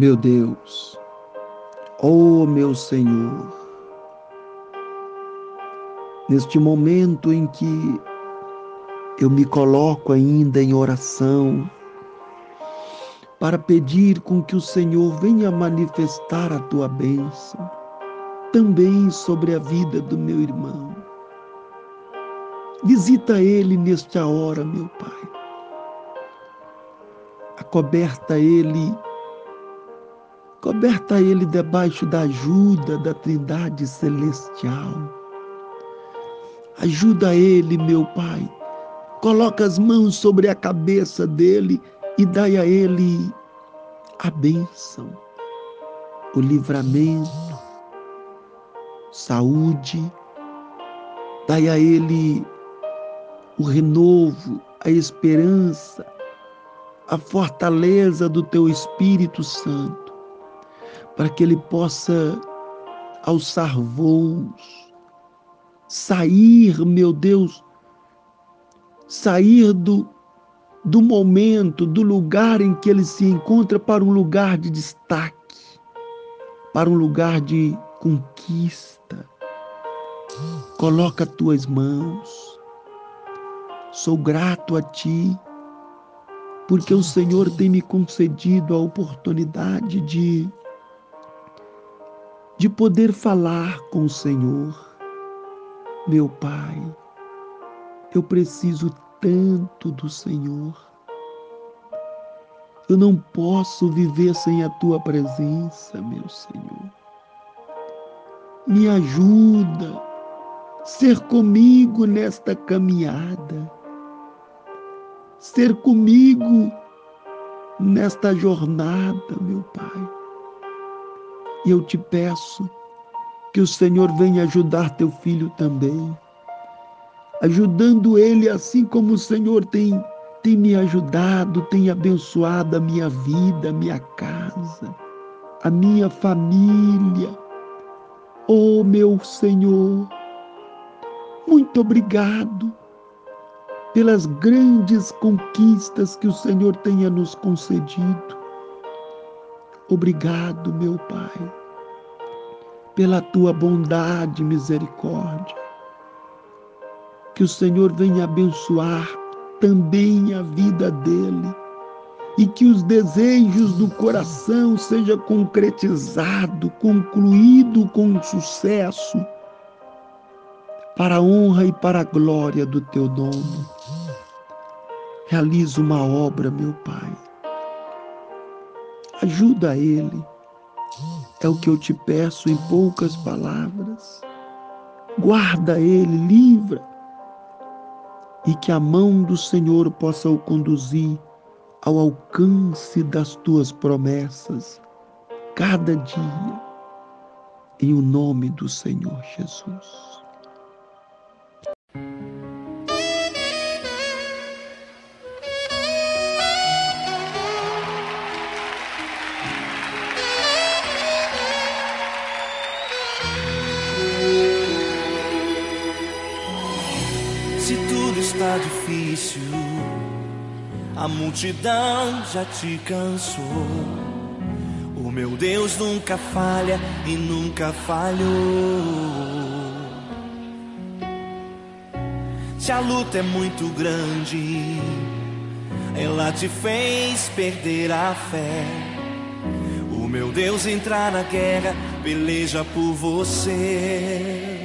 Meu Deus, oh meu Senhor, neste momento em que eu me coloco ainda em oração para pedir com que o Senhor venha manifestar a tua bênção também sobre a vida do meu irmão. Visita ele nesta hora, meu Pai. Acoberta ele, coberta ele debaixo da ajuda da Trindade Celestial. Ajuda ele, meu Pai. Coloca as mãos sobre a cabeça dele e dai a ele a bênção, o livramento, saúde. Dai a ele o renovo, a esperança, a fortaleza do teu Espírito Santo, para que ele possa alçar voos, sair, meu Deus, sair do, do momento, do lugar em que ele se encontra para um lugar de destaque, para um lugar de conquista. Coloca tuas mãos. Sou grato a ti, porque o Senhor tem me concedido a oportunidade de de poder falar com o Senhor. Meu Pai, eu preciso tanto do Senhor. Eu não posso viver sem a tua presença, meu Senhor. Me ajuda a ser comigo nesta caminhada, ser comigo nesta jornada, meu Pai. E eu te peço que o Senhor venha ajudar teu filho também, ajudando ele assim como o Senhor tem, tem me ajudado, tem abençoado a minha vida, a minha casa, a minha família Oh, meu Senhor, muito obrigado pelas grandes conquistas que o Senhor tenha nos concedido. Obrigado, meu Pai, pela tua bondade e misericórdia. Que o Senhor venha abençoar também a vida dele e que os desejos do coração seja concretizado, concluído com sucesso, para a honra e para a glória do teu nome. Realiza uma obra, meu Pai. Ajuda ele. É o que eu te peço em poucas palavras. Guarda ele, livra, e que a mão do Senhor possa o conduzir ao alcance das tuas promessas cada dia, em o nome do Senhor Jesus. Está difícil a multidão já te cansou. O meu Deus nunca falha e nunca falhou. Se a luta é muito grande, ela te fez perder a fé. O meu Deus entrar na guerra, peleja por você.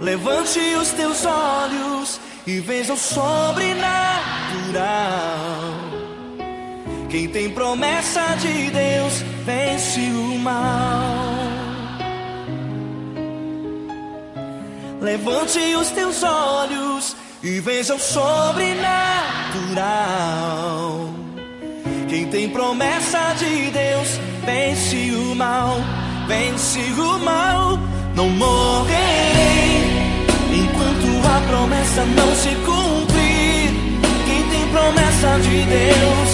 Levante os teus olhos e veja o sobrenatural. Quem tem promessa de Deus vence o mal. Levante os teus olhos e veja o sobrenatural. Quem tem promessa de Deus vence o mal, vence o mal. Não morrerei promessa não se cumprir. Quem tem promessa de Deus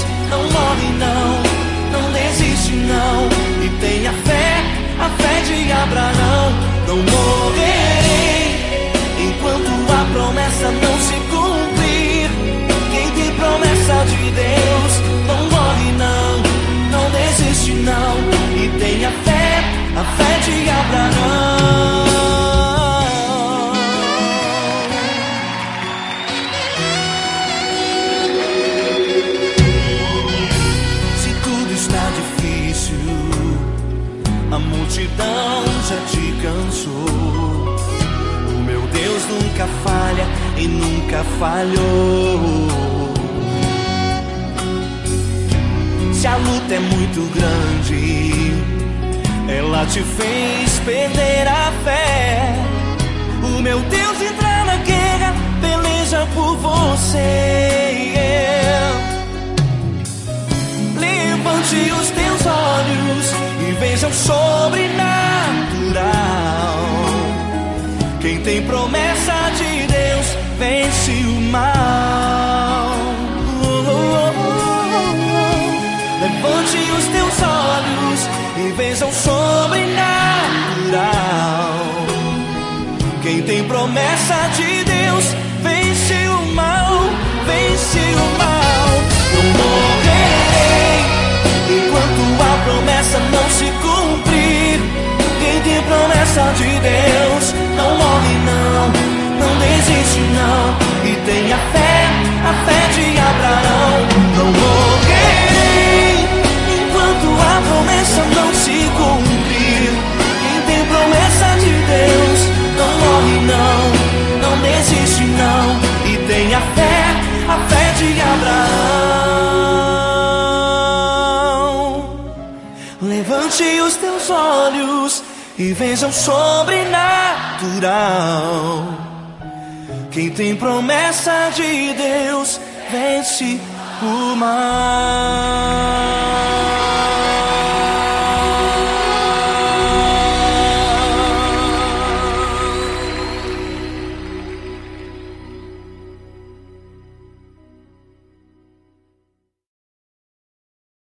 e nunca falhou. Se a luta é muito grande, ela te fez perder a fé. O meu Deus entra na guerra, peleja por você. Promessa de Deus vence o mal. Levante os teus olhos e veja o sobrenatural. Quem tem promessa de Deus vence o mal, vence o mal. Eu morrerei enquanto a promessa não se cumprir. Quem tem promessa de Deus não, não desiste não e tenha fé, a fé de Abraão. Não morrerei enquanto a promessa não se cumprir. Quem tem promessa de Deus não morre não, não desiste não e tenha fé, a fé de Abraão. Levante os teus olhos e vejam sobrenatural. Quem tem promessa de Deus vence o mal.